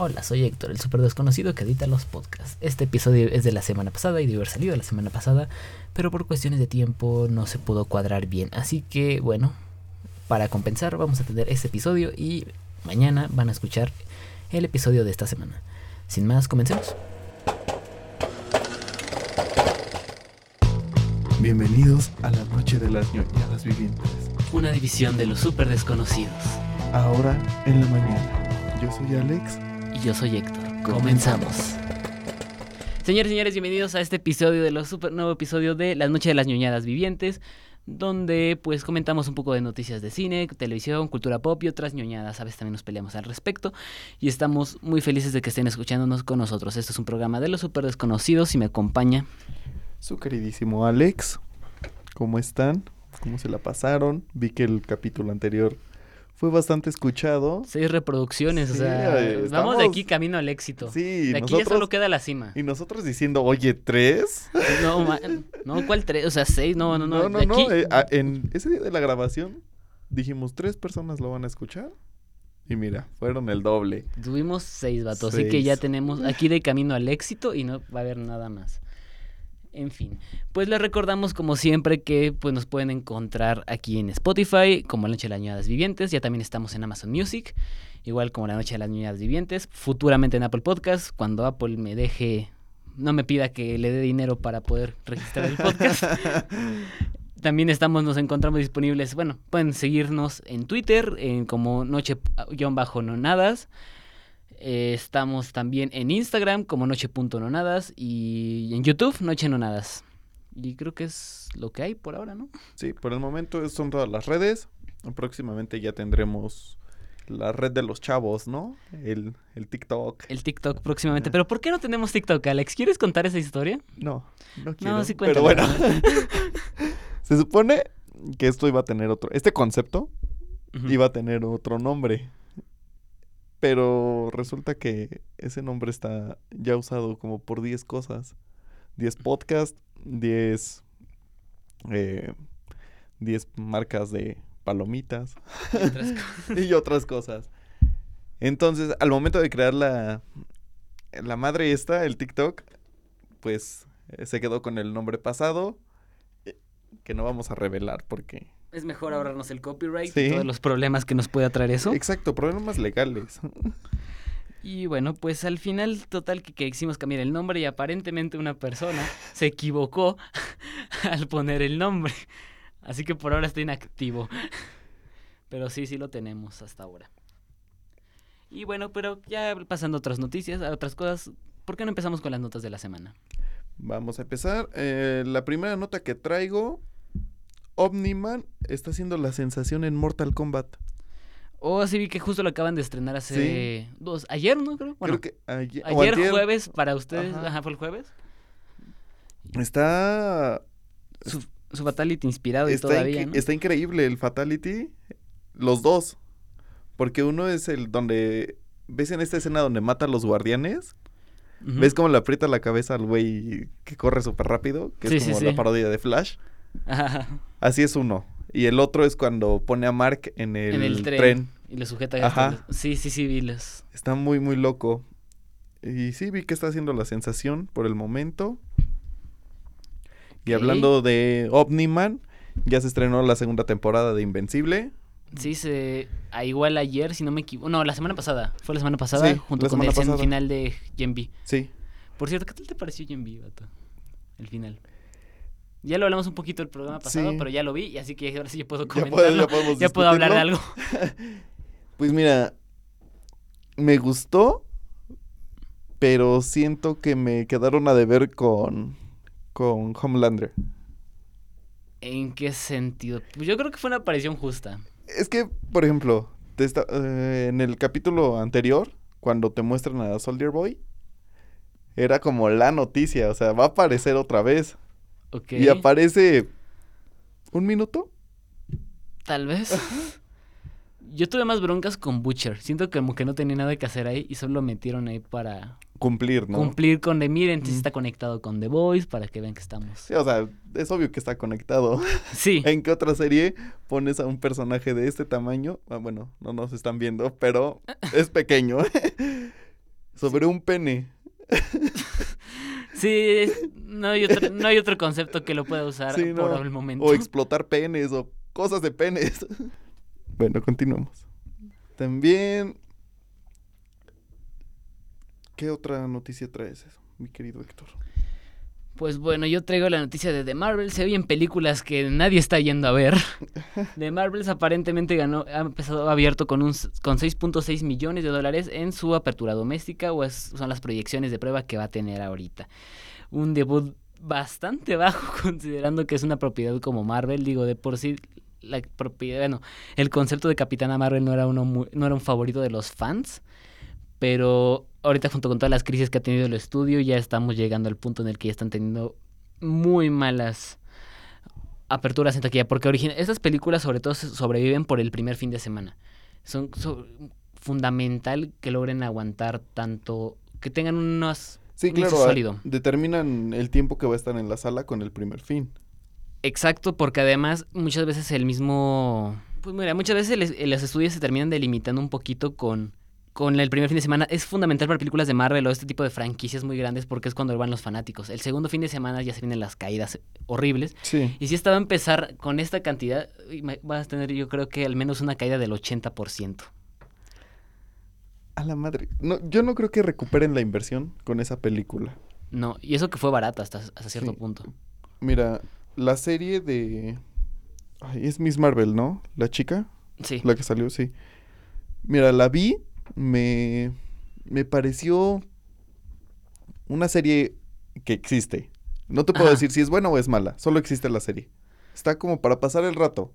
Hola, soy Héctor, el super desconocido que edita los podcasts. Este episodio es de la semana pasada y debe haber salido la semana pasada, pero por cuestiones de tiempo no se pudo cuadrar bien. Así que, bueno, para compensar vamos a tener este episodio y mañana van a escuchar el episodio de esta semana. Sin más, comencemos. Bienvenidos a la noche de las ñoñadas vivientes. Una división de los super desconocidos. Ahora en la mañana. Yo soy Alex. Y yo soy Héctor. Comenzamos. Señores y señores, bienvenidos a este episodio de los super nuevo episodio de La Noche de las ñoñadas vivientes, donde pues comentamos un poco de noticias de cine, televisión, cultura pop y otras ñoñadas. A veces también nos peleamos al respecto y estamos muy felices de que estén escuchándonos con nosotros. Esto es un programa de los super desconocidos y me acompaña Su queridísimo Alex. ¿Cómo están? ¿Cómo se la pasaron? Vi que el capítulo anterior fue bastante escuchado. seis reproducciones, o sea, eh, vamos de aquí camino al éxito. Sí, de aquí nosotros, ya solo queda la cima. y nosotros diciendo, oye, ¿tres? No, no, ¿cuál tres? O sea, seis, no, no, no. no, no. de aquí- eh, a- en ese día de la grabación dijimos, tres personas lo van a escuchar. Y mira, fueron el doble. Tuvimos seis vatos, así que ya tenemos aquí de camino al éxito y no va a haber nada más. En fin, pues les recordamos como siempre que pues nos pueden encontrar aquí en Spotify como La Noche de las Ñoñadas Vivientes, ya también estamos en Amazon Music, igual como La Noche de las Ñoñadas Vivientes, futuramente en Apple Podcast, cuando Apple me deje, no me pida que le dé dinero para poder registrar el podcast. También estamos, nos encontramos disponibles, bueno, pueden seguirnos en Twitter en como noche-nonadas. Eh, estamos también en Instagram como noche.nonadas y en YouTube Noche Nonadas. Y creo que es lo que hay por ahora, ¿no? Sí, por el momento son todas las redes. Próximamente ya tendremos la red de los chavos, ¿no? El, el TikTok. El TikTok próximamente. Pero ¿por qué no tenemos TikTok, Alex? ¿Quieres contar esa historia? No, no quiero. sí, pero bueno. Se supone que esto iba a tener otro. Este concepto iba a tener otro nombre. Pero resulta que ese nombre está ya usado como por 10 cosas. 10 podcasts, 10 eh, 10 marcas de palomitas Y otras cosas. y otras cosas. Entonces, al momento de crear la, la madre esta, el TikTok, pues eh, se quedó con el nombre pasado, eh, que no vamos a revelar porque... Es mejor ahorrarnos el copyright Sí. y todos los problemas que nos puede traer eso. Exacto, problemas legales. Y bueno, pues al final, total, que, que quisimos cambiar el nombre y aparentemente una persona se equivocó al poner el nombre. Así que por ahora está inactivo. Pero sí, sí lo tenemos hasta ahora. Y bueno, pero ya pasando a otras noticias, a otras cosas, ¿por qué no empezamos con las notas de la semana? Vamos a empezar. Eh, la primera nota que traigo, Omniman está haciendo la sensación en Mortal Kombat. Oh, sí vi que justo lo acaban de estrenar hace dos, ayer, ¿no? Creo. Bueno, Creo que ayer, ayer jueves para ustedes, Ajá. ajá, fue el jueves. Está, Su, su Fatality inspirado y está, todavía, está increíble el Fatality. Los dos. Porque uno es el donde... ¿Ves en esta escena donde mata a los guardianes? ¿Ves cómo le aprieta la cabeza al güey que corre súper rápido? Que Sí, es como sí. la parodia de Flash. Ajá. Así es uno. Y el otro es cuando pone a Mark en el, en el tren, tren. y lo sujeta Ajá. Sí, sí, sí, vi los- Está muy, muy loco. Y sí, vi que está haciendo la sensación por el momento. Y hablando de Omniman, ya se estrenó la segunda temporada de Invencible. Sí, se... ah, igual ayer, si no me equivoco... No, la semana pasada. Fue la semana pasada, Sí, junto con el final de Gen V. Sí. Por cierto, ¿qué tal te pareció Gen V, vato? El final. Ya lo hablamos un poquito el programa pasado, Sí. pero ya lo vi, y así que ahora sí ya puedo Ya, comentarlo. puedo- ya Ya puedo hablar de algo. Pues mira, me gustó, pero siento que me quedaron a deber con, con Homelander. ¿En qué sentido? Pues yo creo que fue una aparición justa. Es que, por ejemplo, te eh, en el capítulo anterior, cuando te muestran a Soldier Boy, era como la noticia, o sea, va a aparecer otra vez. Ok. Y aparece un minuto. Tal vez. Yo tuve más broncas con Butcher. Siento que como que no tenía nada que hacer ahí y solo lo metieron ahí para Cumplir, ¿no? cumplir con de miren, si Mm. está conectado con The Voice para que vean que estamos. Sí, o sea, es obvio que está conectado. Sí. ¿En qué otra serie pones a un personaje de este tamaño? Ah, bueno, no nos están viendo, pero es pequeño. sobre un pene. Sí, no hay, otro, no hay otro concepto que lo pueda usar Sí, por no. el momento. O explotar penes o cosas de penes. bueno, continuamos. También... ¿Qué otra noticia traes, mi querido Héctor? Pues bueno, yo traigo la noticia de The Marvels. Se oyen películas que nadie está yendo a ver. The Marvels aparentemente ganó, ha empezado abierto con un con 6.6 millones de dólares en su apertura doméstica, o es- son las proyecciones de prueba que va a tener ahorita. Un debut bastante bajo, considerando que es una propiedad como Marvel. Digo, de por sí, la propiedad, bueno, el concepto de Capitana Marvel no era, uno muy- no era un favorito de los fans. Pero ahorita junto con todas las crisis que ha tenido el estudio, ya estamos llegando al punto en el que ya están teniendo muy malas aperturas en taquilla. Porque estas películas sobre todo sobreviven por el primer fin de semana. Son so- fundamental que logren aguantar tanto, que tengan unos... Sí, un claro, sólido. determinan el tiempo que va a estar en la sala con el primer fin. Exacto, porque además muchas veces el mismo... Pues mira, muchas veces los estudios se terminan delimitando un poquito con, con el primer fin de semana. Es fundamental para películas de Marvel o este tipo de franquicias muy grandes porque es cuando van los fanáticos. El segundo fin de semana ya se vienen las caídas horribles. Sí. Y si esta va a empezar con esta cantidad, vas a tener yo creo que al menos una caída del 80%. A la madre. No, yo no creo que recuperen la inversión con esa película. No, y eso que fue barata hasta, hasta cierto Sí. punto. Mira, la serie de... Ay, es Miss Marvel, ¿no? La chica, Sí. la que salió, sí. Mira, la vi, me, me pareció una serie que existe. No te puedo Ajá. decir si es buena o es mala, solo existe la serie. Está como para pasar el rato.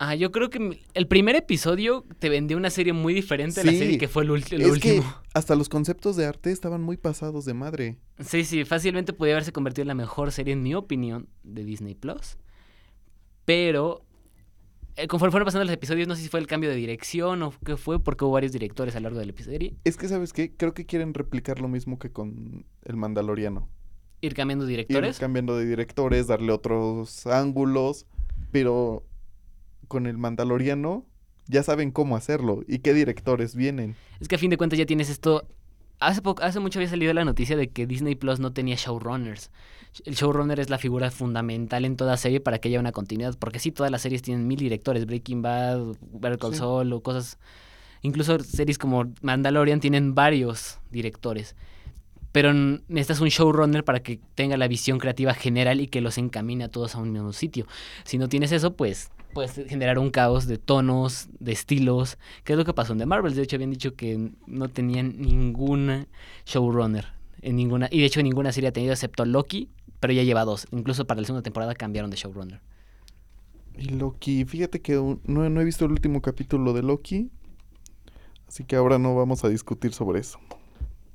Ah, yo creo que el primer episodio te vendió una serie muy diferente a la Sí, serie que fue el, el es último. que hasta los conceptos de arte estaban muy pasados de madre. Sí, sí, fácilmente podía haberse convertido en la mejor serie, en mi opinión, de Disney Plus. Pero conforme fueron pasando los episodios, no sé si fue el cambio de dirección o qué fue, porque hubo varios directores a lo largo del episodio. Es que, ¿sabes qué? Creo que quieren replicar lo mismo que con El Mandaloriano. Ir cambiando Ir directores. cambiando de directores, darle otros ángulos, pero con El Mandaloriano ya saben cómo hacerlo y qué directores vienen. Es que a fin de cuentas ya tienes esto. Hace, poco, hace mucho había salido la noticia de que Disney Plus no tenía showrunners. El showrunner es la figura fundamental en toda serie para que haya una continuidad. Porque sí, todas las series tienen mil directores. Breaking Bad, Better Call Sí. Saul o cosas. Incluso series como Mandalorian tienen varios directores. Pero necesitas un showrunner para que tenga la visión creativa general y que los encamine a todos a un mismo sitio. Si no tienes eso, pues puedes generar un caos de tonos, de estilos, que es lo que pasó en The Marvels. De hecho, habían dicho que no tenían ninguna showrunner. En ninguna, y de hecho, ninguna serie ha tenido excepto Loki, pero ya lleva dos. Incluso para la segunda temporada cambiaron de showrunner. Y Loki, fíjate que no, no he visto el último capítulo de Loki, así que ahora no vamos a discutir sobre eso.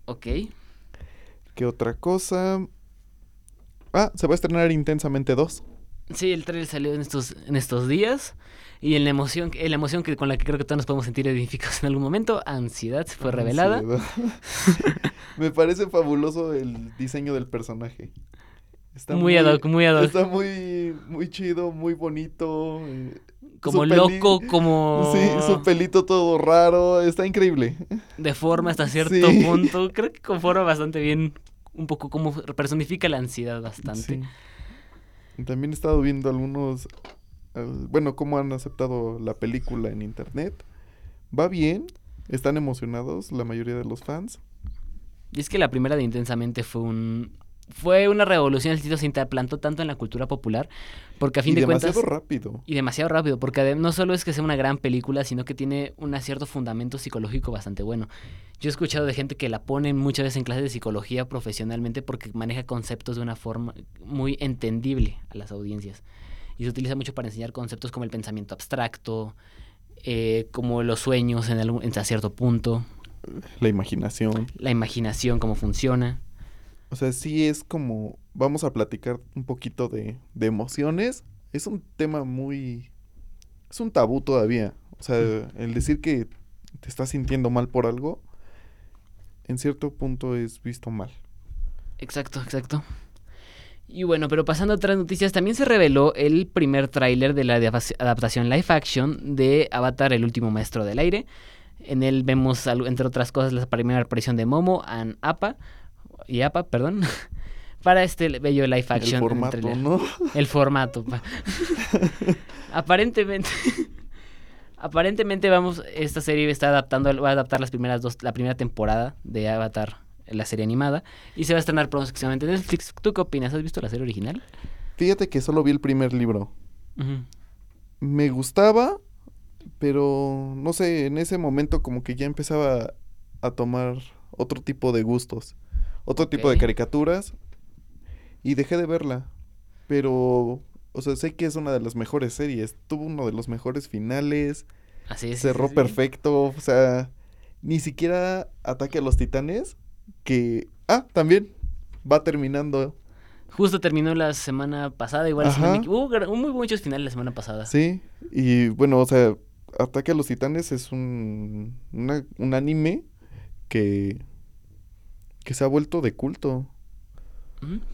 Ok. ¿Qué otra cosa? Ah, se va a estrenar Intensamente 2. Sí, el trailer salió en estos, en estos días. Y en la emoción, en la emoción que, con la que creo que todos nos podemos sentir identificados en algún momento, ansiedad fue revelada. Me parece fabuloso el diseño del personaje. Está muy ad hoc, muy ad hoc. Está muy, muy chido, muy bonito. Como loco, como Sí, su pelito todo raro. Está increíble. de forma hasta cierto Sí. punto. Creo que conforma bastante bien un poco cómo personifica la ansiedad bastante. Sí. También he estado viendo algunos. al- bueno, cómo han aceptado la película en internet. Va bien. Están emocionados la mayoría de los fans. Y es que la primera de Intensamente fue un fue una revolución, el sitio se interplantó tanto en la cultura popular, porque a fin y de demasiado cuentas rápido. y demasiado rápido, porque no solo es que sea una gran película, sino que tiene un cierto fundamento psicológico bastante bueno. Yo he escuchado de gente que la pone muchas veces en clases de psicología profesionalmente porque maneja conceptos de una forma muy entendible a las audiencias. Y se utiliza mucho para enseñar conceptos como el pensamiento abstracto, eh, como los sueños en, algún- hasta cierto punto, La imaginación. la imaginación, cómo funciona. O sea, sí es como, vamos a platicar un poquito de, de emociones. Es un tema muy, es un tabú todavía. O sea, el decir que te estás sintiendo mal por algo, en cierto punto es visto mal. Exacto, exacto. Y bueno, pero pasando a otras noticias, también se reveló el primer tráiler de la adap- adaptación live action de Avatar, el último maestro del aire. En él vemos, entre otras cosas, la primera aparición de Momo and Appa, y Appa, perdón, para este bello live El action. formato, entre la- ¿no? El formato. pa. aparentemente. aparentemente vamos. Esta serie está adaptando. Va a adaptar las primeras dos. La primera temporada de Avatar. La serie animada. Y se va a estrenar próximamente en Netflix. ¿Tú qué opinas? ¿Has visto la serie original? Fíjate que solo vi el primer libro. Me gustaba, pero no sé, en ese momento como que ya empezaba a tomar otro tipo de gustos, otro tipo de caricaturas y dejé de verla. Pero, o sea, sé que es una de las mejores series. Tuvo uno de los mejores finales, Así es. cerró sí, sí. perfecto, o sea, ni siquiera Ataque a los Titanes, que, ah, también va terminando, Justo terminó la semana pasada. Igual equi- hubo, hubo muy muchos finales la semana pasada. Sí, y bueno, o sea, Ataque a los Titanes es un, una- un anime que, que se ha vuelto de culto.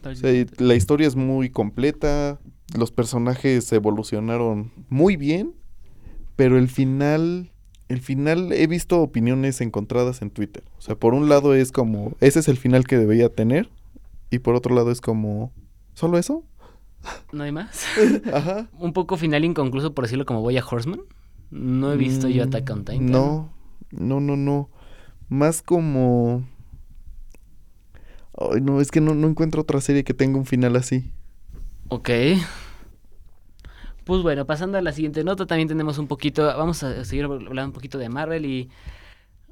O sea, la historia es muy completa, los personajes evolucionaron muy bien, pero el final, el final he visto opiniones encontradas en Twitter. O sea, por un lado es como, ese es el final que debería tener, y por otro lado es como, ¿solo eso? ¿No hay más? Ajá. Un poco final inconcluso, por decirlo como voy a Horseman. No he visto yo Mm, Attack on Titan. No, no, no, no. Más como... Ay, no, es que no, no encuentro otra serie que tenga un final así. Ok. Pues bueno, pasando a la siguiente nota, también tenemos un poquito, vamos a seguir hablando un poquito de Marvel y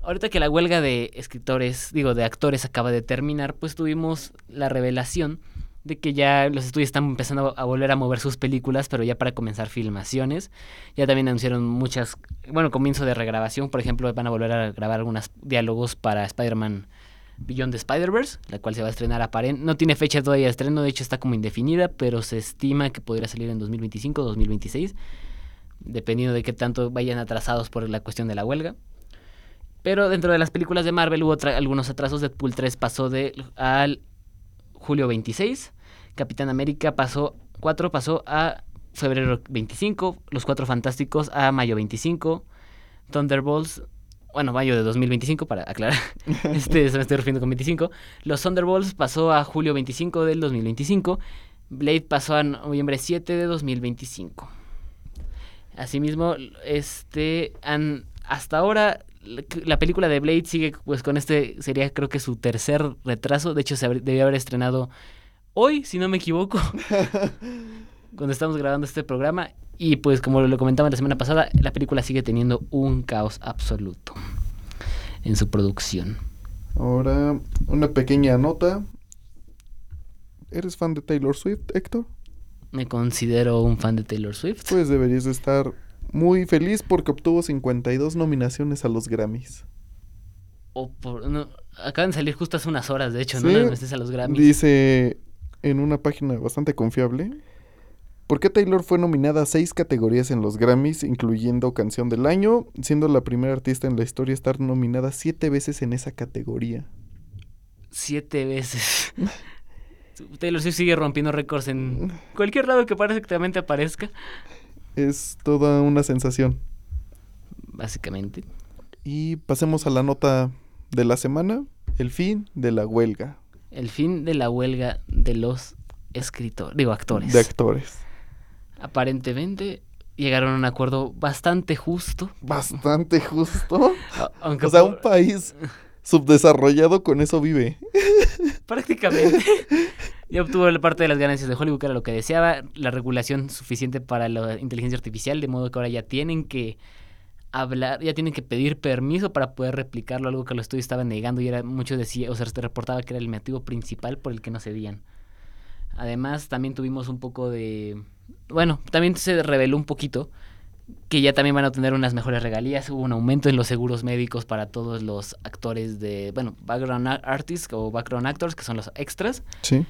ahorita que la huelga de escritores, digo, de actores acaba de terminar, pues tuvimos la revelación de que ya los estudios están empezando a volver a mover sus películas, pero ya para comenzar filmaciones. Ya también anunciaron muchas, bueno, comienzo de regrabación, por ejemplo, van a volver a grabar algunos diálogos para Spider-Man Beyond the Spider-Verse, la cual se va a estrenar aparente. No tiene fecha todavía de estreno, de hecho está como indefinida, pero se estima que podría salir en 2025 o 2026, dependiendo de qué tanto vayan atrasados por la cuestión de la huelga. Pero dentro de las películas de Marvel hubo algunos atrasos. Deadpool 3 pasó de al julio 26, Capitán América pasó 4 pasó a febrero 25, Los Cuatro Fantásticos a mayo 25, Thunderbolts bueno, mayo de 2025 para aclarar. Este se me estoy refiriendo con 25. Los Thunderbolts pasó a julio 25 del 2025. Blade pasó a noviembre 7 de 2025. Asimismo, este han hasta ahora la- la película de Blade sigue pues con este sería creo que su tercer retraso, de hecho se debió haber estrenado hoy, si no me equivoco. cuando estamos grabando este programa y pues como lo comentaba la semana pasada, la película sigue teniendo un caos absoluto en su producción. Ahora, una pequeña nota. ¿Eres fan de Taylor Swift, Héctor? Me considero un fan de Taylor Swift. Pues deberías de estar muy feliz porque obtuvo 52 nominaciones a los Grammys. O por- no, acaban de salir justo hace unas horas, de hecho, ¿no? Sí, Las nominaciones a los Grammys. Dice en una página bastante confiable. ¿Por qué Taylor fue nominada a seis categorías en los Grammys, incluyendo Canción del Año, siendo la primera artista en la historia a estar nominada siete veces en esa categoría? Siete veces. Taylor Swift sigue rompiendo récords en cualquier lado que prácticamente aparezca. Es toda una sensación. Básicamente. Y pasemos a la nota de la semana, el fin de la huelga El fin de la huelga de los escritores, digo, actores. de actores. Aparentemente llegaron a un acuerdo bastante justo. Bastante justo. Aunque O sea, por- un país subdesarrollado con eso vive. prácticamente ya obtuvo la parte de las ganancias de Hollywood, que era lo que deseaba, la regulación suficiente para la inteligencia artificial, de modo que ahora ya tienen que hablar, ya tienen que pedir permiso para poder replicarlo, algo que los estudios estaban negando y era mucho decía, o sea, se reportaba que era el motivo principal por el que no cedían. Además, también tuvimos un poco de bueno, también se reveló un poquito que ya también van a tener unas mejores regalías. Hubo un aumento en los seguros médicos para todos los actores de, bueno, background artists o background actors, que son los extras. Sí.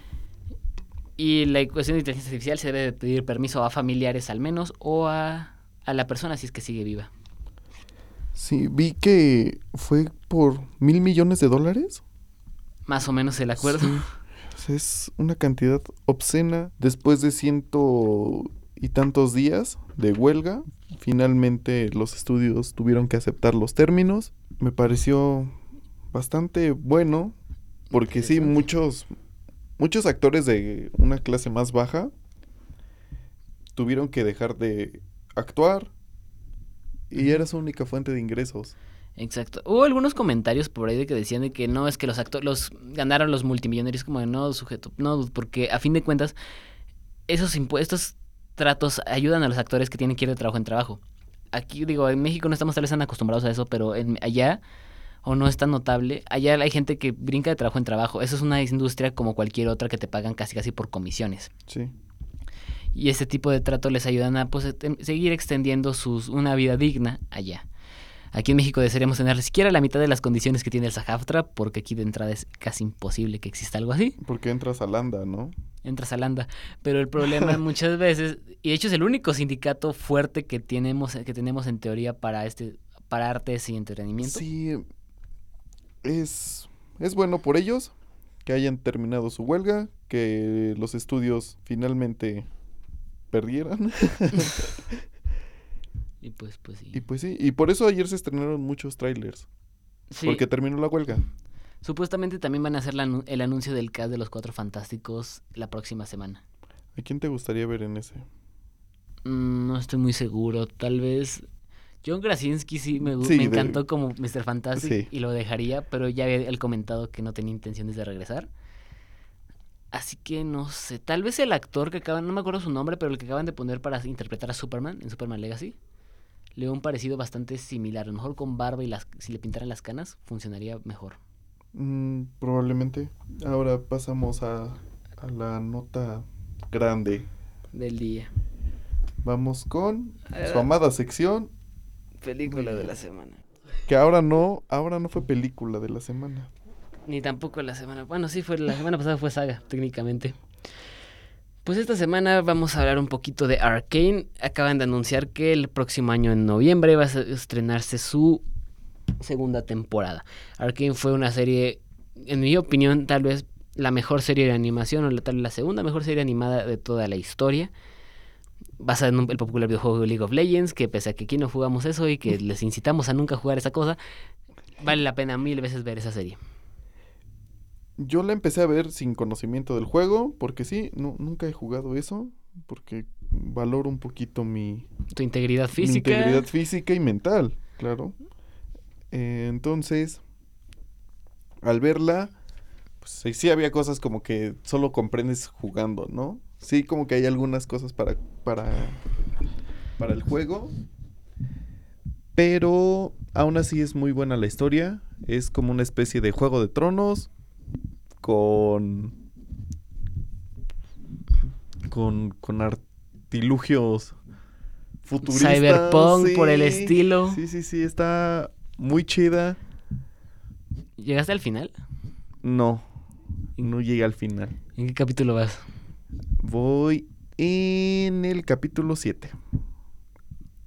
Y la cuestión de inteligencia artificial se debe de pedir permiso a familiares al menos o a, a la persona si es que sigue viva. Sí, vi que fue por mil millones de dólares. Más o menos el acuerdo. Sí. Sea, es una cantidad obscena después de ciento y tantos días de huelga. Finalmente los estudios tuvieron que aceptar los términos. Me pareció bastante bueno porque sí, muchos, muchos actores de una clase más baja tuvieron que dejar de actuar y era su única fuente de ingresos. Exacto. Hubo algunos comentarios por ahí de que decían de que no es que los actores los ganaron los multimillonarios como de no sujeto, no, porque a fin de cuentas esos impuestos tratos ayudan a los actores que tienen que ir de trabajo en trabajo. Aquí digo, en México no estamos tal vez tan acostumbrados a eso, pero en, allá o no es tan notable. Allá hay gente que brinca de trabajo en trabajo. Eso es una industria como cualquier otra que te pagan casi casi por comisiones. Sí. Y este tipo de trato les ayudan a pues, seguir extendiendo sus, una vida digna allá. Aquí en México desearíamos tener siquiera la mitad de las condiciones que tiene el Sajaftra, porque aquí de entrada es casi imposible que exista algo así. Porque entras a Landa, ¿no? Entras a Landa. Pero el problema muchas veces, y de hecho es el único sindicato fuerte que tenemos, que tenemos en teoría para este, para artes y entretenimiento. Sí, es, es bueno por ellos que hayan terminado su huelga, que los estudios finalmente perdieran. Y pues, pues sí. y pues sí, y por eso ayer se estrenaron muchos trailers, Sí, porque terminó la huelga. supuestamente también van a hacer la el anuncio del cast de los Cuatro Fantásticos la próxima semana. ¿A quién te gustaría ver en ese? Mm, no estoy muy seguro. Tal vez. John Krasinski sí me, Sí, me de- encantó como Mr. Fantastic Sí. y lo dejaría, pero ya había él comentado que no tenía intenciones de regresar. Así que no sé. Tal vez el actor que acaban, no me acuerdo su nombre, pero el que acaban de poner para interpretar a Superman en Superman Legacy. Le dio un parecido bastante similar. A lo mejor con barba y las, si le pintaran las canas, funcionaría mejor. Mm, probablemente. Ahora pasamos a, a la nota grande. Del día. Vamos con su amada sección, Película de la semana. que ahora no, ahora no fue película de la semana. Ni tampoco la semana. Bueno, sí, fue la semana pasada fue saga, técnicamente. Pues esta semana vamos a hablar un poquito de Arkane. Acaban de anunciar que el próximo año, en noviembre, va a se- estrenarse su segunda temporada. Arkane fue una serie, en mi opinión, tal vez la mejor serie de animación, o la- tal vez la segunda mejor serie animada de toda la historia. Basada en el popular videojuego League of Legends, que pese a que aquí no jugamos eso y que les incitamos a nunca jugar esa cosa, vale la pena mil veces ver esa serie. Yo la empecé a ver sin conocimiento del juego, porque sí, nu- nunca he jugado eso, porque valoro un poquito mi, Tu integridad mi física. integridad física y mental, claro. Eh, entonces, al verla, pues sí, sí había cosas como que solo comprendes jugando, ¿no? Sí, como que hay algunas cosas para, para, para el juego, pero aún así es muy buena la historia. Es como una especie de juego de tronos con con, con artilugios futuristas. Cyberpunk por el estilo. Sí, sí, sí, está muy chida. ¿Llegaste al final? No, no llegué al final. ¿En qué capítulo vas? Voy en el capítulo 7.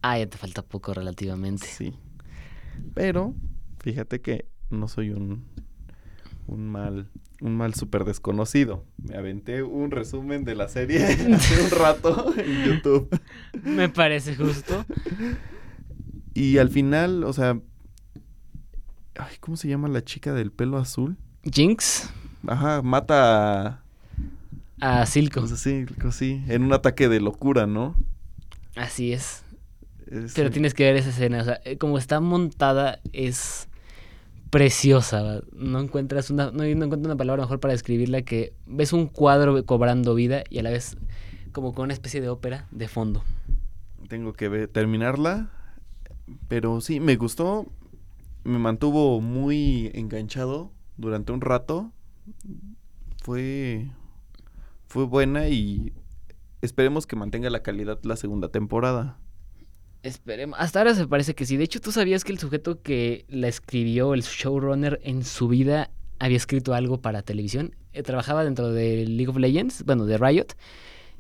Ah, ya te falta poco relativamente. Sí. Pero, fíjate que no soy un, un mal, un mal súper desconocido. Me aventé un resumen de la serie hace un rato en YouTube. Me parece justo. Y al final, o sea. Ay, ¿cómo se llama la chica del pelo azul? Jinx Ajá, mata a. a Silco. Sea, sí, sí, en un ataque de locura, ¿no? Así es. Es- Pero tienes que ver esa escena. O sea, eh, como está montada, es preciosa. No encuentras una, no, no encuentro una palabra mejor para describirla que ves un cuadro cobrando vida y a la vez como con una especie de ópera de fondo. Tengo que terminarla. Pero sí, me gustó. Me mantuvo muy enganchado durante un rato. Fue. Fue buena y esperemos que mantenga la calidad la segunda temporada. Esperemos. Hasta ahora se parece que sí. De hecho, tú sabías que el sujeto que la escribió, el showrunner, en su vida había escrito algo para televisión. Eh, trabajaba dentro de League of Legends, bueno, de Riot.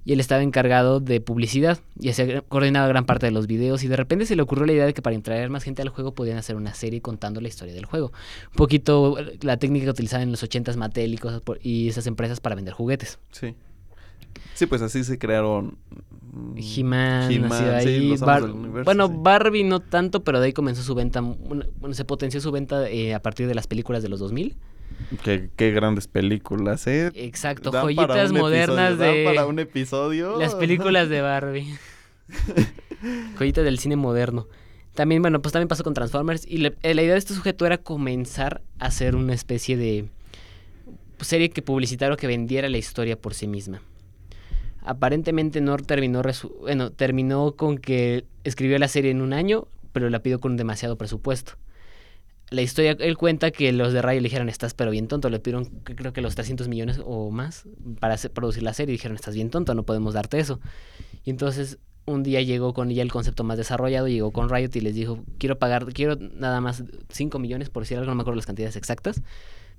Y él estaba encargado de publicidad y hacía, coordinaba gran parte de los videos. Y de repente se le ocurrió la idea de que para traer más gente al juego podían hacer una serie contando la historia del juego. Un poquito eh, la técnica que utilizaban en los 80s Mattel y, cosas por- y esas empresas para vender juguetes. Sí. Sí, pues así se crearon He-Man, nació sí, Bar- bueno, sí. Barbie no tanto, pero de ahí comenzó su venta. Bueno, se potenció su venta eh, a partir de las películas de los 2000. Qué, qué grandes películas, ¿eh? Exacto, Dan joyitas modernas episodio, dan de para un episodio. las películas de Barbie. joyitas del cine moderno. También, bueno, pues también pasó con Transformers. Y le- eh, la idea de este sujeto era comenzar a hacer una especie de pues, serie que publicitara o que vendiera la historia por sí misma. Aparentemente no terminó, bueno, terminó con que escribió la serie en un año, pero la pidió con demasiado presupuesto. La historia, él cuenta que los de Rayo le dijeron, estás pero bien tonto, le pidieron creo que los 300 millones o más para producir la serie y dijeron, estás bien tonto, no podemos darte eso. Y entonces un día llegó con ya el concepto más desarrollado, llegó con Riot y les dijo, quiero pagar, quiero nada más 5 millones, por decir algo, no me acuerdo las cantidades exactas,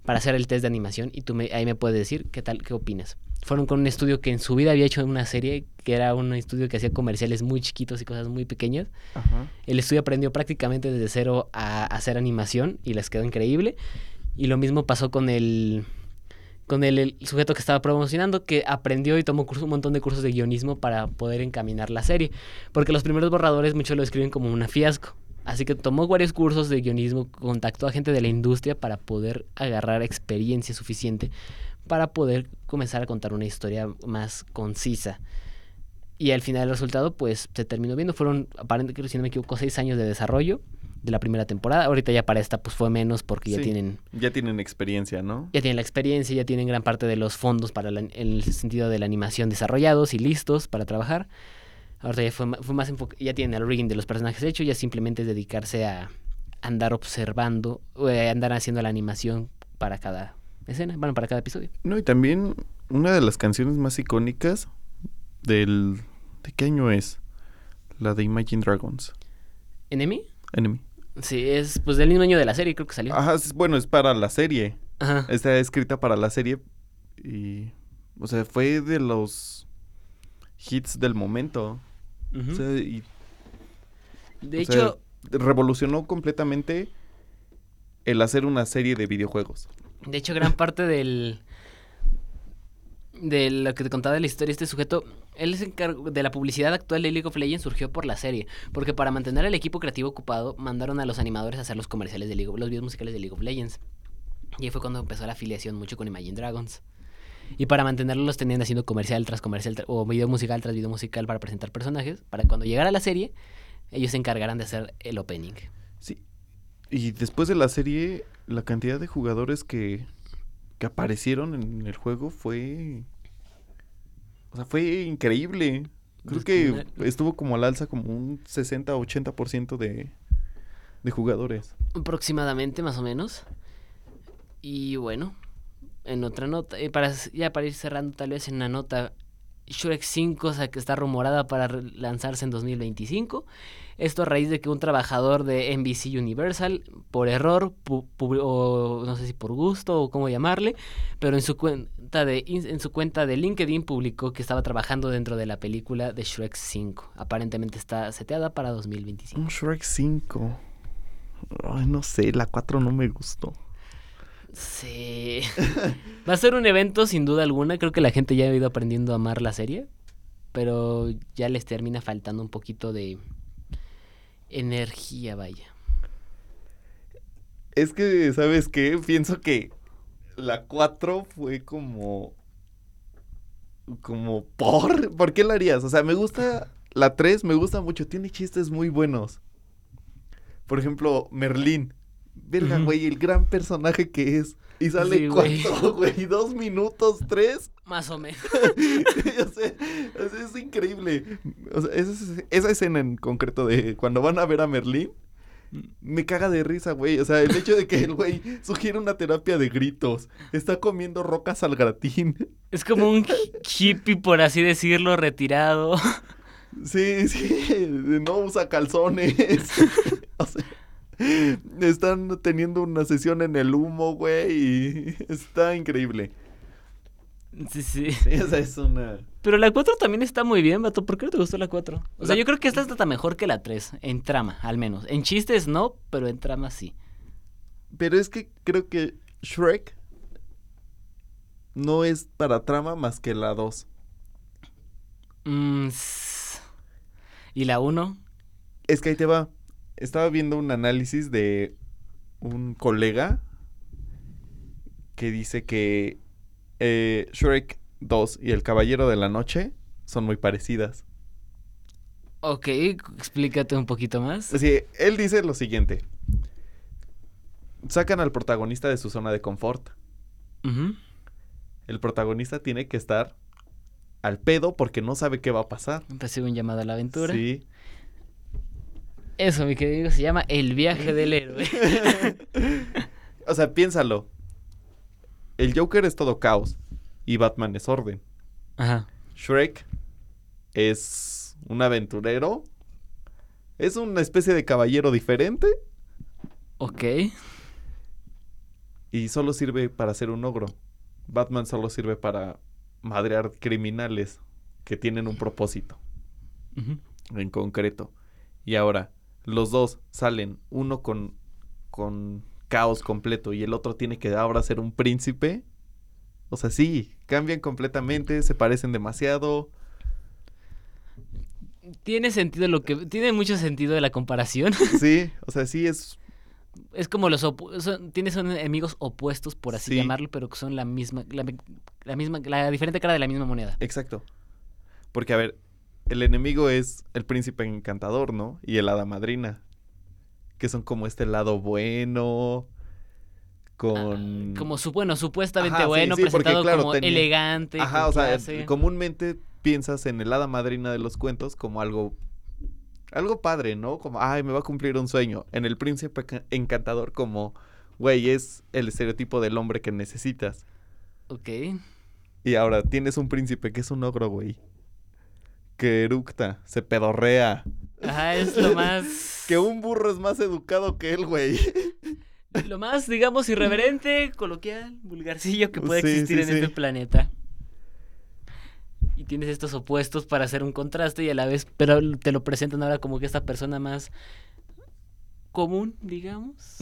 para hacer el test de animación y tú me- ahí me puedes decir qué tal, qué opinas. Fueron con un estudio que en su vida había hecho una serie, que era un estudio que hacía comerciales muy chiquitos y cosas muy pequeñas. Ajá. El estudio aprendió prácticamente desde cero a hacer animación y les quedó increíble. Y lo mismo pasó con el con el, el sujeto que estaba promocionando, que aprendió y tomó curso- un montón de cursos de guionismo para poder encaminar la serie. Porque los primeros borradores muchos lo escriben como una fiasco. Así que tomó varios cursos de guionismo, contactó a gente de la industria para poder agarrar experiencia suficiente para poder comenzar a contar una historia más concisa. Y al final el resultado, pues, se terminó viendo. Fueron, aparentemente, si no me equivoco, seis años de desarrollo de la primera temporada. Ahorita ya para esta, pues, fue menos porque ya Sí. tienen Ya tienen experiencia, ¿no? ya tienen la experiencia, ya tienen gran parte de los fondos para la- en el sentido de la animación desarrollados y listos para trabajar. Ahorita ya fue, fue más ya tienen el rigging de los personajes hecho, ya simplemente es dedicarse a andar observando, a andar haciendo la animación para cada escena, bueno, para cada episodio. No, y también una de las canciones más icónicas del... ¿De qué año es? La de Imagine Dragons. ¿Enemy? Enemy. Sí, es pues del mismo año de la serie, creo que salió. Ajá, es- bueno, es para la serie. Ajá. Está escrita para la serie y... O sea, fue de los hits del momento. Ujú. O sea, y de o hecho, sea, revolucionó completamente el hacer una serie de videojuegos. De hecho, gran parte del. De lo que te contaba de la historia, este sujeto, él se encargó de la publicidad actual de League of Legends surgió por la serie, porque para mantener al equipo creativo ocupado, mandaron a los animadores a hacer los comerciales de League of- los videos musicales de League of Legends. Y ahí fue cuando empezó la afiliación mucho con Imagine Dragons. Y para mantenerlos los tenían haciendo comercial tras comercial tra- o video musical tras video musical para presentar personajes, para cuando llegara la serie, ellos se encargaran de hacer el opening. Sí. Y después de la serie, la cantidad de jugadores que, que aparecieron en el juego fue... O sea, fue increíble. Creo que estuvo como al alza como un 60-80% de, de jugadores. aproximadamente más o menos y bueno en otra nota eh, para ya para ir cerrando tal vez en una nota Shrek 5 o sea, que está rumorada para lanzarse en 2025 esto a raíz de que un trabajador de NBC Universal por error pu- o no sé si por gusto o cómo llamarle pero en su cuenta de en su cuenta de LinkedIn publicó que estaba trabajando dentro de la película de Shrek 5 aparentemente está seteada para 2025 Un Shrek 5. Ay, no sé, la 4 no me gustó. Sí. Va a ser un evento sin duda alguna. Creo que la gente ya ha ido aprendiendo a amar la serie. Pero ya les termina faltando un poquito de energía, vaya. Es que, ¿sabes qué? Pienso que la 4 fue como... Como por... ¿Por qué la harías? O sea, me gusta... La 3 me gusta mucho. Tiene chistes muy buenos. Por ejemplo, Merlín. Verga, güey, el gran personaje que es. Y sale Sí, cuánto, güey, dos minutos, tres. Más o menos. o sea, o sea, es increíble. O sea, esa, esa escena en concreto de cuando van a ver a Merlín, me caga de risa, güey. O sea, el hecho de que el güey sugiere una terapia de gritos, está comiendo rocas al gratín. Es como un hippie, por así decirlo, retirado. Sí, sí, no usa calzones. o sea, están teniendo una sesión en el humo, güey, y está increíble. Sí, sí. Sea, es una... Pero la 4 también está muy bien, vato. ¿Por qué no te gustó la 4? O sea, yo creo que esta está mejor que la 3. En trama, al menos. En chistes no, pero en trama sí. Pero es que creo que Shrek no es para trama más que la 2. Mm, ¿Y la 1? Es que ahí te va. Estaba viendo un análisis de un colega que dice que eh, Shrek 2 y El Caballero de la Noche son muy parecidas. Ok, explícate un poquito más. Sí, él dice lo siguiente. Sacan al protagonista de su zona de confort. El protagonista tiene que estar al pedo porque no sabe qué va a pasar. Recibe un llamado a la aventura. Sí. Eso, mi querido, se llama El viaje del héroe. O sea, piénsalo. El Joker es todo caos y Batman es orden. Ajá. Shrek es un aventurero. Es una especie de caballero diferente Ok. y solo sirve para ser un ogro. Batman solo sirve para madrear criminales que tienen un propósito en concreto. Y ahora, los dos salen, uno con, con caos completo y el otro tiene que ahora ser un príncipe. O sea, sí, cambian completamente, se parecen demasiado. Tiene sentido lo que... Tiene mucho sentido de la comparación. Sí, o sea, sí es Es como los... son, tiene son enemigos opuestos, por así Sí. llamarlo, pero que son la misma... La, la misma... La diferente cara de la misma moneda. Exacto. Porque, a ver, el enemigo es el príncipe encantador, ¿no? Y el hada madrina. Que son como este lado bueno. Con. Ah, Como su... Bueno, supuestamente Ajá, bueno, sí, presentado claro, como tenía- elegante. Ajá, o sea, comúnmente piensas en el hada madrina de los cuentos como algo. Algo padre, ¿no? Como, ay, me va a cumplir un sueño. En el príncipe ca- encantador, como, güey, es el estereotipo del hombre que necesitas. Ok. Y ahora tienes un príncipe que es un ogro, güey. Que eructa, se pedorrea. Ajá, es lo más... Que un burro es más educado que él, güey. Lo más, digamos, irreverente, coloquial, vulgarcillo que puede Sí, existir sí, en este planeta. Y tienes estos opuestos para hacer un contraste y a la vez, pero te lo presentan ahora como que esta persona más común, digamos,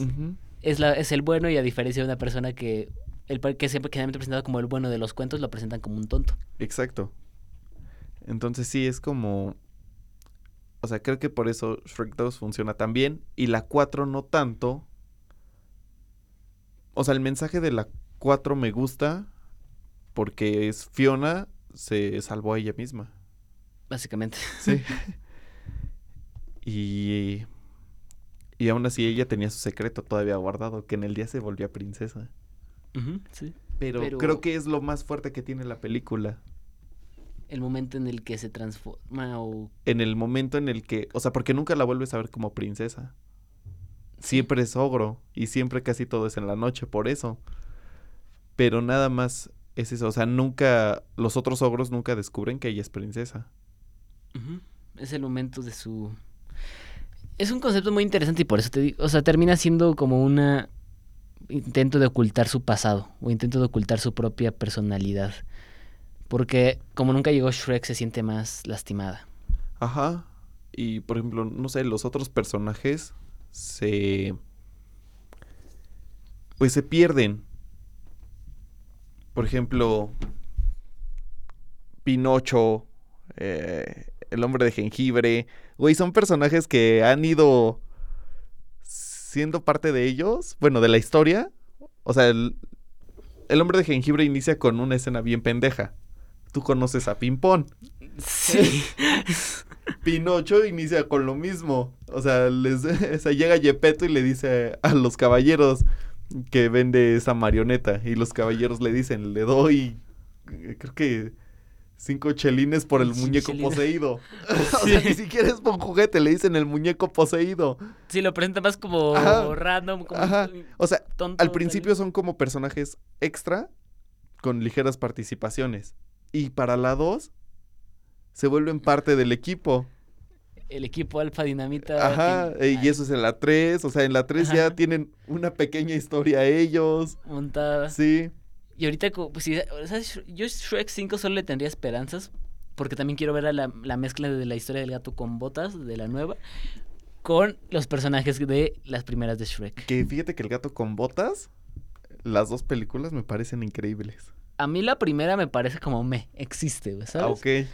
es, la, es el bueno y a diferencia de una persona que, el que siempre generalmente presentado como el bueno de los cuentos, lo presentan como un tonto. Exacto. Entonces sí, es como... O sea, creo que por eso Shrek 2 funciona tan bien. Y la 4 no tanto. O sea, el mensaje de la 4 me gusta. Porque es Fiona se salvó a ella misma. Básicamente. Sí. y... Y aún así ella tenía su secreto todavía guardado. Que en el día se volvía princesa. Sí. Pero, Pero- creo que es lo más fuerte que tiene la película. El momento en el que se transforma o... en el momento en el que, o sea, porque nunca la vuelves a ver como princesa. Siempre es ogro y siempre casi todo es en la noche, por eso. Pero nada más es eso, o sea, nunca, los otros ogros nunca descubren que ella es princesa. Es el momento de su... Es un concepto muy interesante y por eso te digo, o sea, termina siendo como una intento de ocultar su pasado o intento de ocultar su propia personalidad. Porque como nunca llegó Shrek se siente más lastimada. Ajá. Y por ejemplo, no sé, los otros personajes se... Pues se pierden. Por ejemplo, Pinocho, eh, el hombre de jengibre. Güey, son personajes que han ido siendo parte de ellos, bueno, de la historia. O sea, el, el hombre de jengibre inicia con una escena bien pendeja. Tú conoces a Pimpón. Sí. Pinocho inicia con lo mismo. O sea, les, o sea, llega Gepetto y le dice a los caballeros que vende esa marioneta. Y los caballeros le dicen, le doy, eh, creo que cinco chelines por el muñeco poseído. o sea, ni siquiera es por un juguete, le dicen el muñeco poseído. Sí, lo presenta más como Ajá. random, como Ajá. O sea, tonto. al principio son como personajes extra con ligeras participaciones. Y para la 2 se vuelven parte del equipo. El equipo Alfa Dinamita. Ajá, y eso es en la 3, o sea, en la 3 ya tienen una pequeña historia ellos. montada. Sí, Y ahorita, pues, sí, o sea, yo Shrek 5 solo le tendría esperanzas. Porque también quiero ver a la, la mezcla de la historia del gato con botas, de la nueva, con los personajes de las primeras de Shrek. que fíjate que el gato con botas, las dos películas me parecen increíbles. A mí la primera me parece como me, existe, ¿sabes? Ah, ok.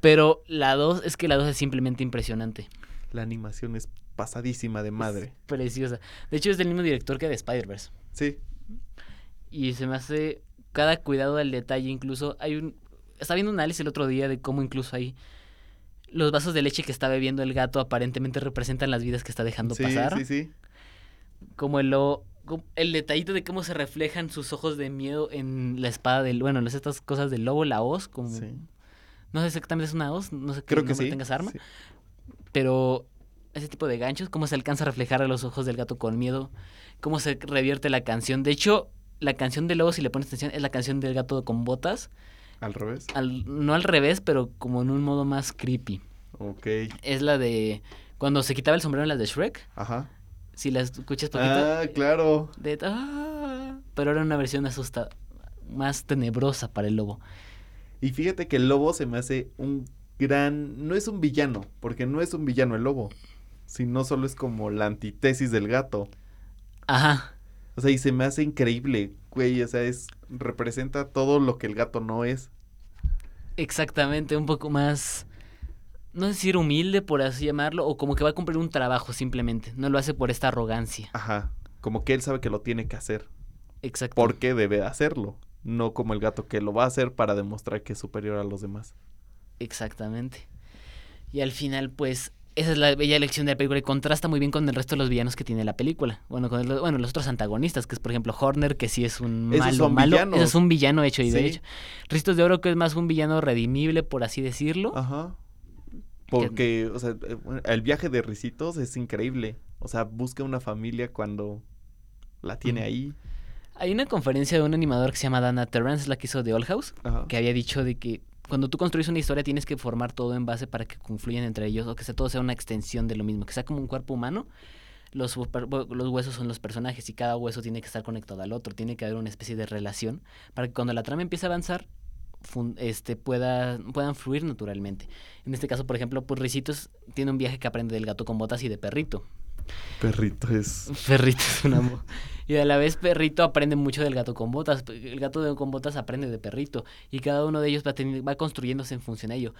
Pero la 2 es que la 2 es simplemente impresionante. La animación es pasadísima de madre. Preciosa. De hecho, es del mismo director que de Spider-Verse. Sí. Y se me hace cada cuidado del detalle. Incluso hay un. Estaba viendo un análisis el otro día de cómo incluso hay. Los vasos de leche que está bebiendo el gato aparentemente representan las vidas que está dejando sí, pasar. sí, sí. Como el lobo. El detallito de cómo se reflejan sus ojos de miedo en la espada del. Bueno, en estas cosas del lobo, la hoz, como. Sí. No sé exactamente es una hoz, no sé qué Creo que sí. tenga esa arma. sí. Pero ese tipo de ganchos, cómo se alcanza a reflejar a los ojos del gato con miedo, cómo se revierte la canción. De hecho, la canción del lobo, si le pones atención, es la canción del gato con botas. Al revés. Al, no al revés, pero como en un modo más creepy. Ok. Es la de cuando se quitaba el sombrero en las de Shrek. Ajá. Si la escuchas poquito. Ah, claro. de- ah, pero era una versión asustada, más tenebrosa para el lobo. Y fíjate que el lobo se me hace un gran... No es un villano, porque no es un villano el lobo. Sino solo es como la antítesis del gato. Ajá. O sea, y se me hace increíble, güey. O sea, es... Representa todo lo que el gato no es. Exactamente, un poco más, no sé decir humilde, por así llamarlo, o como que va a cumplir un trabajo simplemente. No lo hace por esta arrogancia. Ajá. Como que él sabe que lo tiene que hacer. Exacto. Porque debe hacerlo. No como el gato que lo va a hacer para demostrar que es superior a los demás. Exactamente. Y al final, pues, esa es la bella elección de la película y contrasta muy bien con el resto de los villanos que tiene la película. Bueno, con el- bueno, los otros antagonistas, que es por ejemplo Horner, que sí es un Esos malo, son malo. villanos. Es un villano hecho y Sí. derecho. Ricitos de Oro, que es más un villano redimible, por así decirlo. Ajá. Porque, o sea, eh, el viaje de Ricitos es increíble. O sea, busca una familia cuando la tiene ahí. Hay una conferencia de un animador que se llama Dana Terrence, la que hizo The Old House, Ajá. que había dicho de que cuando tú construyes una historia tienes que formar todo en base para que confluyan entre ellos o que sea, todo sea una extensión de lo mismo, que sea como un cuerpo humano. Los, los huesos son los personajes y cada hueso tiene que estar conectado al otro, tiene que haber una especie de relación para que cuando la trama empiece a avanzar fun- este, pueda, puedan fluir naturalmente. En este caso, por ejemplo, pues Ricitos tiene un viaje que aprende del gato con botas y de perrito. Perrito es... Perrito es un amo. Y a la vez Perrito aprende mucho del gato con botas. El gato de- con botas aprende de Perrito. Y cada uno de ellos va, teni- va construyéndose en función a ello.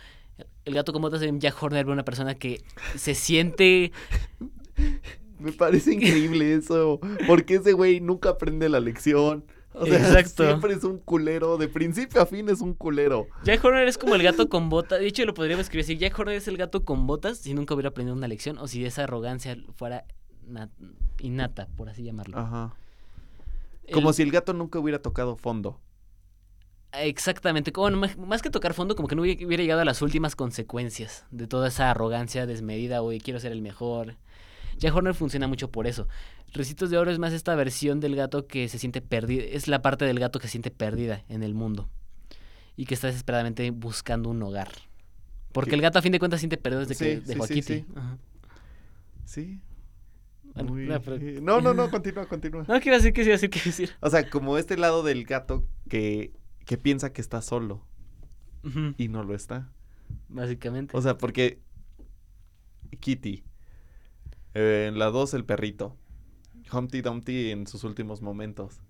El gato con botas de Jack Horner una persona que se siente... Me parece increíble eso. Porque ese güey nunca aprende la lección. O sea, Exacto. siempre es un culero. De principio a fin es un culero. Jack Horner es como el gato con botas. De hecho, lo podríamos escribir así. Jack Horner es el gato con botas si nunca hubiera aprendido una lección o si esa arrogancia fuera na- innata, por así llamarlo. Ajá. Como El- si el gato nunca hubiera tocado fondo. Exactamente, como- bueno, más, que tocar fondo, como que no hubiera hubiera llegado a las últimas consecuencias de toda esa arrogancia desmedida, oye, quiero ser el mejor. Jack Horner funciona mucho por eso. Recitos de Oro es más esta versión del gato que se siente perdida, es la parte del gato que se siente perdida en el mundo y que está desesperadamente buscando un hogar. Porque Que- el gato a fin de cuentas siente perdido desde que Sí, dejó sí, a sí, Kitty. sí. Ajá. Sí. Bueno, Muy- no, pero- No, no, no, continúa, continúa. No, ¿qué iba a decir? ¿Qué iba a decir? ¿Qué iba a decir? O sea, como este lado del gato que, que piensa que está solo y no lo está. Básicamente. O sea, porque Kitty, eh, en la 2 el perrito, Humpty Dumpty en sus últimos momentos,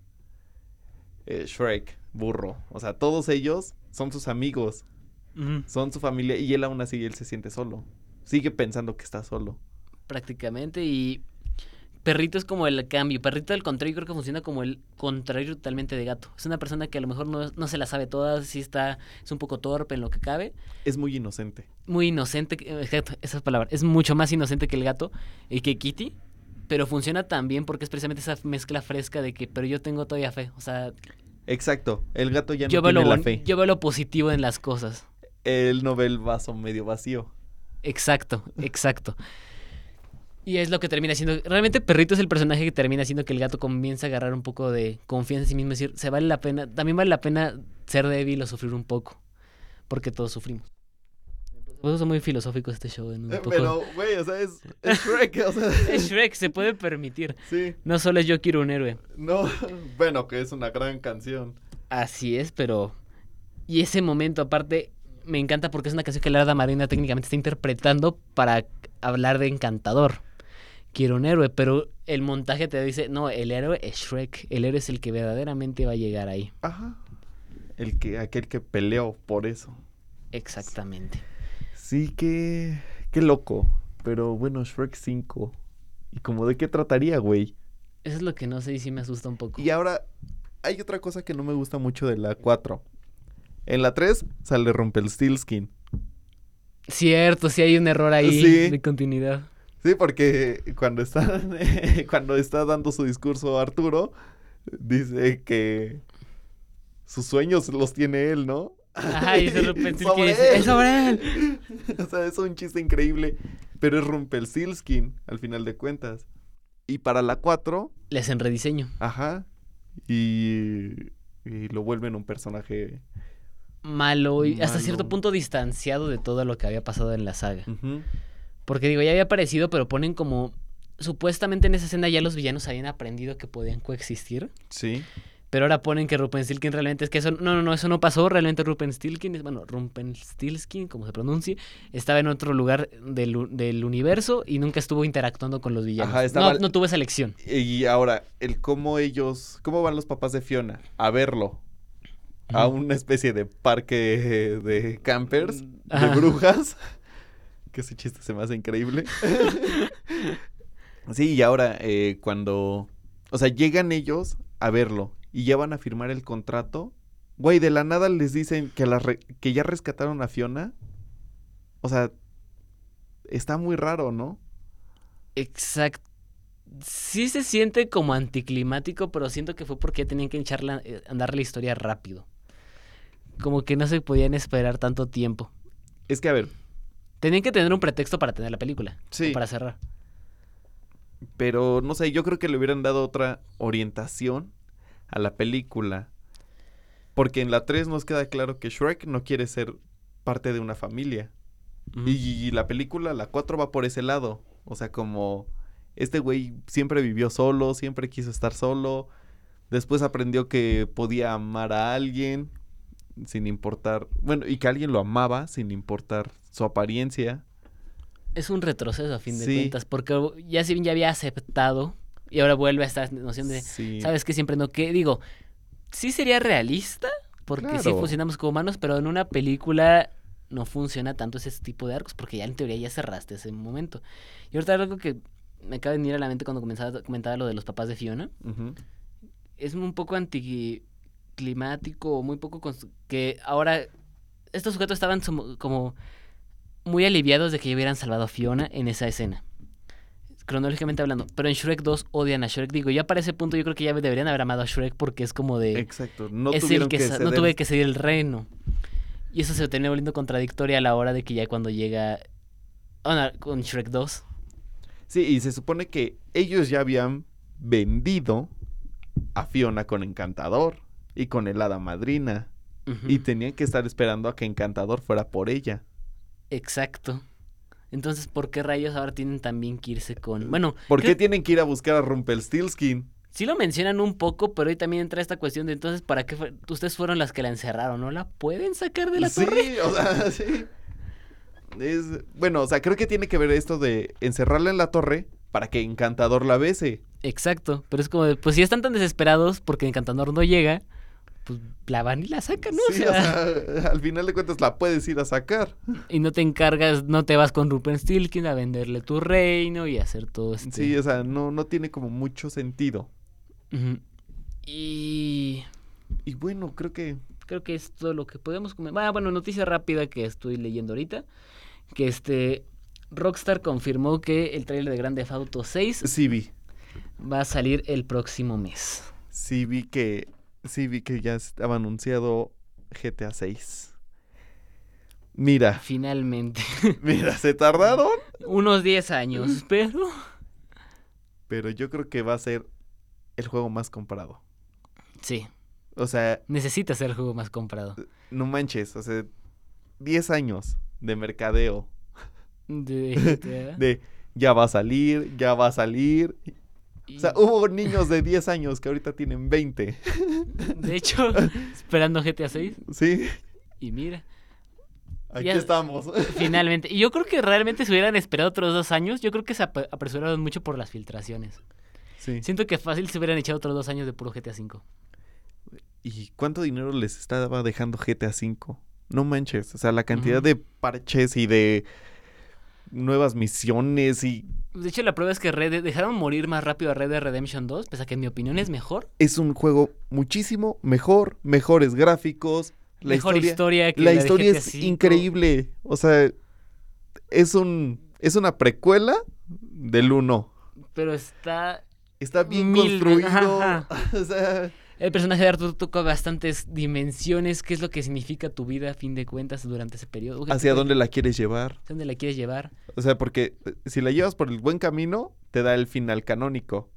eh, Shrek, burro, o sea, todos ellos son sus amigos, son su familia y él aún así él se siente solo. Sigue pensando que está solo. prácticamente y Perrito es como el cambio. Perrito al contrario creo que funciona como el contrario totalmente de gato. Es una persona que a lo mejor no, no se la sabe todas, sí está, es un poco torpe en lo que cabe. Es muy inocente. Muy inocente, eh, exacto, esa palabra. Es mucho más inocente que el gato y que Kitty. Pero funciona también porque es precisamente esa mezcla fresca de que, pero yo tengo todavía fe. O sea, Exacto, el gato ya no yo, tiene lo la fe. yo veo lo positivo en las cosas. Él no ve el vaso medio vacío. Exacto, exacto. Y es lo que termina siendo. Realmente Perrito es el personaje que termina haciendo que el gato comience a agarrar un poco de confianza en sí mismo. Es decir, se vale la pena. También vale la pena ser débil o sufrir un poco. Porque todos sufrimos. Eso es muy filosófico este show. En un Eh, poco. Pero, güey, o sea, es, es Shrek, o sea. Es Shrek, se puede permitir. Sí, No solo es yo quiero un héroe. no, bueno, que es una gran canción. Así es, pero. Y ese momento, aparte, me encanta porque es una canción que Larda Marina técnicamente está interpretando para hablar de encantador. Quiero un héroe, pero el montaje te dice: no, el héroe es Shrek. El héroe es el que verdaderamente va a llegar ahí. Ajá. El que, aquel que peleó por eso. Exactamente. Sí, qué, qué loco. Pero bueno, Shrek 5. ¿Y como de qué trataría, güey? Eso es lo que no sé y sí me asusta un poco. Y ahora, hay otra cosa que no me gusta mucho de la 4. En la 3 sale Rumpelstiltskin. Cierto, sí hay un error ahí Sí. de continuidad. Sí, porque cuando está, cuando está dando su discurso Arturo, dice que sus sueños los tiene él, ¿no? Ajá, y de repente el Sobre que dice. "Es sobre él". o sea, es un chiste increíble, pero es Rumpelstiltskin, al final de cuentas. Y para la 4, Le hacen rediseño. ajá, y, y lo vuelven un personaje... Malo y hasta cierto punto distanciado de todo lo que había pasado en la saga. Ujú. Porque digo, ya había aparecido, pero ponen como. Supuestamente en esa escena ya los villanos habían aprendido que podían coexistir. Sí. Pero ahora ponen que Rumpelstiltskin realmente es que eso. No, no, no, eso no pasó. Realmente Rumpelstiltskin, es- bueno, Rumpelstiltskin, como se pronuncie, estaba en otro lugar del, del universo y nunca estuvo interactuando con los villanos. Ajá, estaba- No, no tuvo esa elección. Y ahora, el cómo ellos, cómo van los papás de Fiona a verlo a una especie de parque de campers, Ajá. de brujas, que ese chiste se me hace increíble. sí, y ahora eh, cuando, o sea, llegan ellos a verlo y ya van a firmar el contrato, güey, de la nada les dicen que, la re- que ya rescataron a Fiona. O sea, está muy raro, ¿no? Exacto. Sí se siente como anticlimático, pero siento que fue porque ya tenían que eh, andar la historia rápido. Como que no se podían esperar tanto tiempo. Es que, a ver, Tenían que tener un pretexto para tener la película. Sí. Para cerrar. Pero no sé, yo creo que le hubieran dado otra orientación a la película. Porque en la 3 nos queda claro que Shrek no quiere ser parte de una familia. Ujú. Y, la película, la 4 va por ese lado. O sea, como este güey siempre vivió solo, siempre quiso estar solo. Después aprendió que podía amar a alguien sin importar, bueno, y que alguien lo amaba sin importar su apariencia. Es un retroceso a fin de Sí. cuentas, porque ya si bien ya había aceptado y ahora vuelve a esta noción de, Sí. ¿sabes qué? Siempre no, que digo, sí sería realista, porque sí funcionamos como humanos, pero en una película no funciona tanto ese tipo de arcos, porque ya en teoría ya cerraste ese momento. Y ahorita algo que me acaba de venir a la mente cuando comenzaba, comentaba lo de los papás de Fiona, es un poco anticlimático, muy poco... que ahora estos sujetos estaban como muy aliviados de que ya hubieran salvado a Fiona en esa escena. Cronológicamente hablando. Pero en Shrek 2 odian a Shrek. Digo, ya para ese punto yo creo que ya deberían haber amado a Shrek porque es como de... Exacto. No es el que, que no tuve que ceder el reino. Y eso se termina volviendo contradictorio a la hora de que ya cuando llega... con Shrek 2. Sí, y se supone que ellos ya habían vendido a Fiona con Encantador y con el Hada Madrina. Y tenían que estar esperando a que Encantador fuera por ella. Exacto. Entonces, ¿por qué rayos ahora tienen también que irse con... Bueno, ¿Por creo- qué tienen que ir a buscar a Rumpelstiltskin? Sí lo mencionan un poco, pero ahí también entra esta cuestión de entonces, ¿para qué fue- ustedes fueron las que la encerraron? ¿No la pueden sacar de la sí, torre? o sea, sí. Es, bueno, o sea, creo que tiene que ver esto de encerrarla en la torre para que Encantador la bese. Exacto, pero es como, de, pues si están tan desesperados porque Encantador no llega, pues la van y la sacan, ¿no? O Sí, sea, o sea, al final de cuentas la puedes ir a sacar. y no te encargas, no te vas con Rumpelstiltskin a venderle tu reino y hacer todo este... Sí, o sea, no, no tiene como mucho sentido. Y Y bueno, creo que creo que es todo lo que podemos comentar. Ah, bueno, noticia rápida que estoy leyendo ahorita, que este Rockstar confirmó que el trailer de Grand Theft Auto 6 sí vi. va a salir el próximo mes. Sí vi que sí vi que ya estaba anunciado GTA 6. Mira, Finalmente. mira, se tardaron, Unos 10 años, pero... pero yo creo que va a ser el juego más comprado. Sí, O sea, necesita ser el juego más comprado. no manches, o sea, 10 años de mercadeo, De, GTA. de ya va a salir, ya va a salir. Y, O sea, hubo niños de 10 años que ahorita tienen 20. de hecho, esperando GTA 6 Sí, y mira, aquí Ya- estamos. finalmente. Y yo creo que realmente si hubieran esperado otros dos años, yo creo que se ap- apresuraron mucho por las filtraciones. Sí. Siento que fácil se hubieran echado otros dos años de puro GTA 5. ¿Y cuánto dinero les estaba dejando GTA 5? No manches. O sea, la cantidad de parches y de nuevas misiones y De hecho, la prueba es que Red dejaron morir más rápido a Red Dead Redemption 2, pese a que en mi opinión es mejor. es un juego muchísimo mejor, mejores gráficos, la mejor historia, historia, que la de historia es increíble. O sea, es un es una precuela del 1. Pero está. Está bien Mil construido. o sea, El personaje de Arthur toca bastantes dimensiones. ¿Qué es lo que significa tu vida a fin de cuentas durante ese periodo? ¿Qué hacia dónde la quieres llevar. ¿Hacia dónde la quieres llevar? O sea, porque eh, si la llevas por el buen camino, te da el final canónico.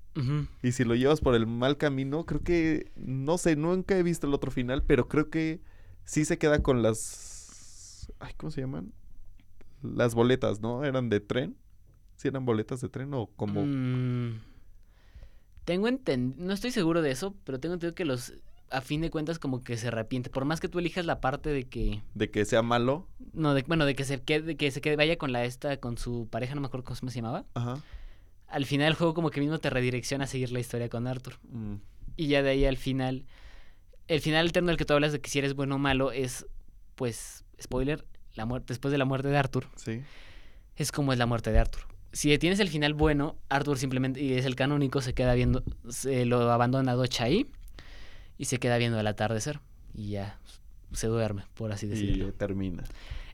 Y si lo llevas por el mal camino, creo que, no sé, nunca he visto el otro final, pero creo que sí se queda con las... Ay, ¿cómo se llaman? Las boletas, ¿no? ¿Eran de tren? ¿Sí eran boletas de tren o como... Mm, tengo entendido, no estoy seguro de eso, pero tengo entendido que los, a fin de cuentas, como que se arrepiente. Por más que tú elijas la parte de que, de que sea malo? no, de, bueno, de que se quede, de que se quede, vaya con la esta, con su pareja, no me acuerdo cómo se llamaba. Ajá. Al final el juego como que mismo te redirecciona a seguir la historia con Arthur. Mm, Y ya de ahí al final, el final alterno del que tú hablas de que si eres bueno o malo es, pues, spoiler, la muerte, después de la muerte de Arthur, sí. es como es la muerte de Arthur. Si tienes el final bueno, Arthur simplemente, y es el canónico, se queda viendo, se lo abandona Docha ahí y se queda viendo el atardecer y ya se duerme, por así Y decirlo. termina.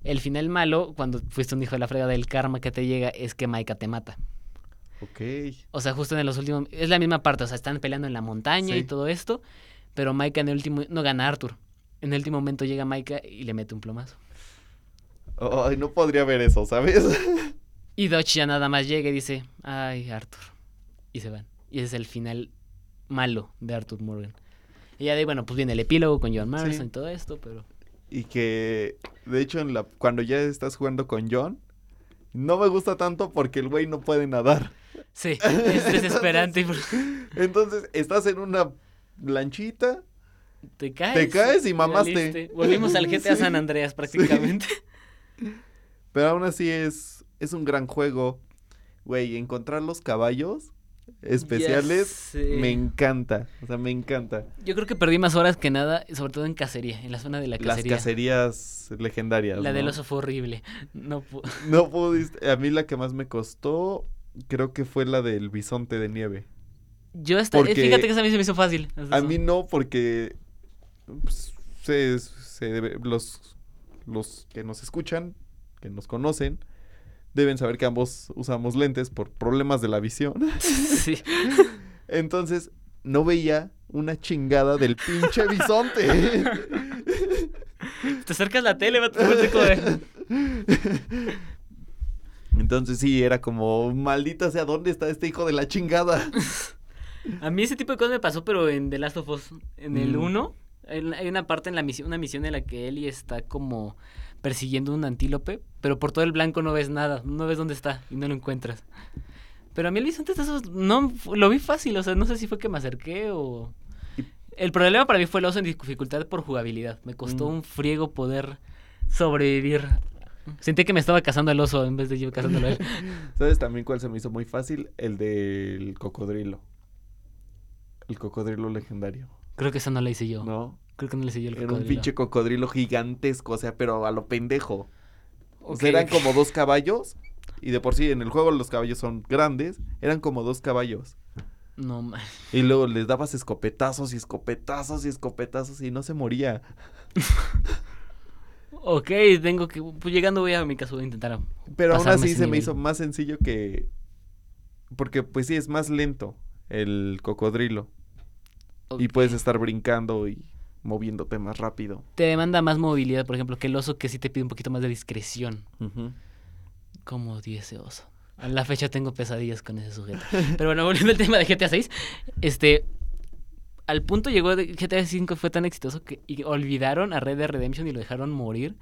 El final malo, cuando fuiste un hijo de la frega del karma que te llega, es que Maika te mata. Ok. O sea, justo en los últimos, es la misma parte, o sea, están peleando en la montaña y todo esto, pero Maika en el último, no gana Arthur. En el último momento llega Maika y le mete un plomazo. Ay, no podría ver eso, ¿sabes? Y Dodge ya nada más llega y dice, ay, Arthur. Y se van. Y ese es el final malo de Arthur Morgan. Y ya de ahí, bueno, pues viene el epílogo con John Marston Sí. y todo esto, pero... y que, de hecho, en la, cuando ya estás jugando con John, no me gusta tanto porque el güey no puede nadar. Sí, es desesperante. Entonces, estás en una lanchita Te caes. Te caes y mamaste. Volvimos al GTA Sí. San Andreas prácticamente. Pero aún así es, es un gran juego. Güey, encontrar los caballos especiales me encanta. O sea, me encanta. Yo creo que perdí más horas que nada, sobre todo en cacería, en la zona de la Las cacería. cacerías legendarias. La del oso fue horrible. No pu- No pudiste. A mí la que más me costó, creo que fue la del bisonte de nieve. Yo hasta, eh, Porque- fíjate que esa a mí se me hizo fácil. A mí no, porque pues, se, se debe- los, los que nos escuchan, que nos conocen, deben saber que ambos usamos lentes por problemas de la visión. sí. Entonces, no veía una chingada del pinche bisonte. Te acercas la tele, va a tener. Entonces sí, era como, maldita sea, ¿dónde está este hijo de la chingada? A mí ese tipo de cosas me pasó, pero en The Last of Us, en el Mm. 1, hay una parte en la misión, una misión en la que Ellie está como persiguiendo un antílope, pero por todo el blanco no ves nada, no ves dónde está y no lo encuentras. Pero a mí el bisonte de esos no lo vi fácil, o sea, no sé si fue que me acerqué o el problema para mí fue el oso en dificultad por jugabilidad. Me costó Mm. un friego poder sobrevivir. Sentí que me estaba cazando el oso en vez de yo cazándolo a él. ¿Sabes también cuál se me hizo muy fácil? El del cocodrilo. El cocodrilo legendario, Creo que esa no la hice yo. ¿no? Creo que no hice yo el Era un cocodrilo. pinche cocodrilo gigantesco, o sea, pero a lo pendejo. O sea, eran como dos caballos. Y de por sí, en el juego los caballos son grandes. Eran como dos caballos. No, ma- Y luego les dabas escopetazos y escopetazos y escopetazos y no se moría. Ok, tengo que. Pues llegando voy a mi casa, voy a intentar. Pero aún así se me hizo más sencillo que... Porque pues sí, es más lento el cocodrilo. Y puedes estar brincando y moviéndote más rápido. Te demanda más movilidad, por ejemplo, que el oso que sí te pide un poquito más de discreción. Como odié ese oso. A la fecha tengo pesadillas con ese sujeto. Pero bueno, volviendo al tema de GTA 6, este. Al punto llegó de GTA 5 fue tan exitoso que olvidaron a Red Dead Redemption y lo dejaron morir.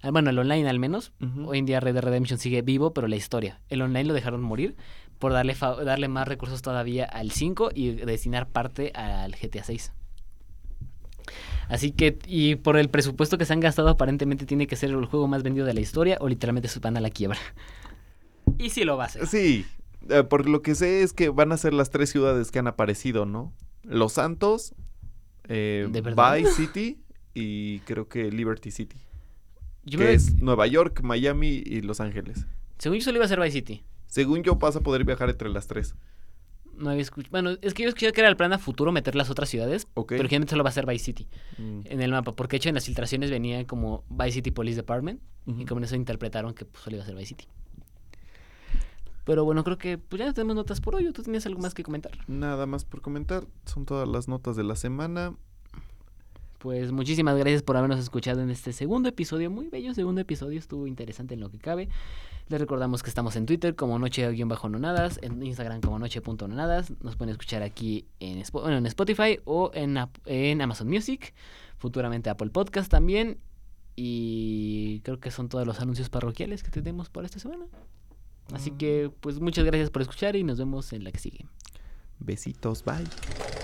Ah, Bueno, el online al menos. Hoy en día Red Dead Redemption sigue vivo, pero la historia. El online lo dejaron morir por darle, darle más recursos todavía al 5 y destinar parte al GTA 6. Así que, y por el presupuesto que se han gastado, aparentemente tiene que ser el juego más vendido de la historia o literalmente se van a la quiebra. Y sí lo va a hacer. Sí, eh, por lo que sé es que van a ser las tres ciudades que han aparecido, ¿no? Los Santos, eh. Vice City y creo que Liberty City. Yo que me- es Nueva York, Miami y Los Ángeles. Según yo solo iba a ser Vice City. Según yo, vas a poder viajar entre las tres. No había escuchado. Bueno, es que yo escuché que era el plan a futuro meter las otras ciudades, Ok. pero generalmente solo va a ser Vice City Mm. en el mapa, porque de hecho en las filtraciones venía como Vice City Police Department y con eso interpretaron que pues, solo iba a ser Vice City. Pero bueno, creo que pues ya no tenemos notas por hoy. ¿o ¿Tú tenías algo más que comentar? Nada más por comentar. Son todas las notas de la semana. Pues muchísimas gracias por habernos escuchado en este segundo episodio, muy bello segundo episodio, estuvo interesante en lo que cabe. Les recordamos que estamos en Twitter como noche-nonadas, en Instagram como noche.nonadas, nos pueden escuchar aquí en, bueno, en Spotify o en, en Amazon Music, futuramente Apple Podcast también. Y creo que son todos los anuncios parroquiales que tenemos por esta semana. Así que pues muchas gracias por escuchar y nos vemos en la que sigue. Besitos, bye.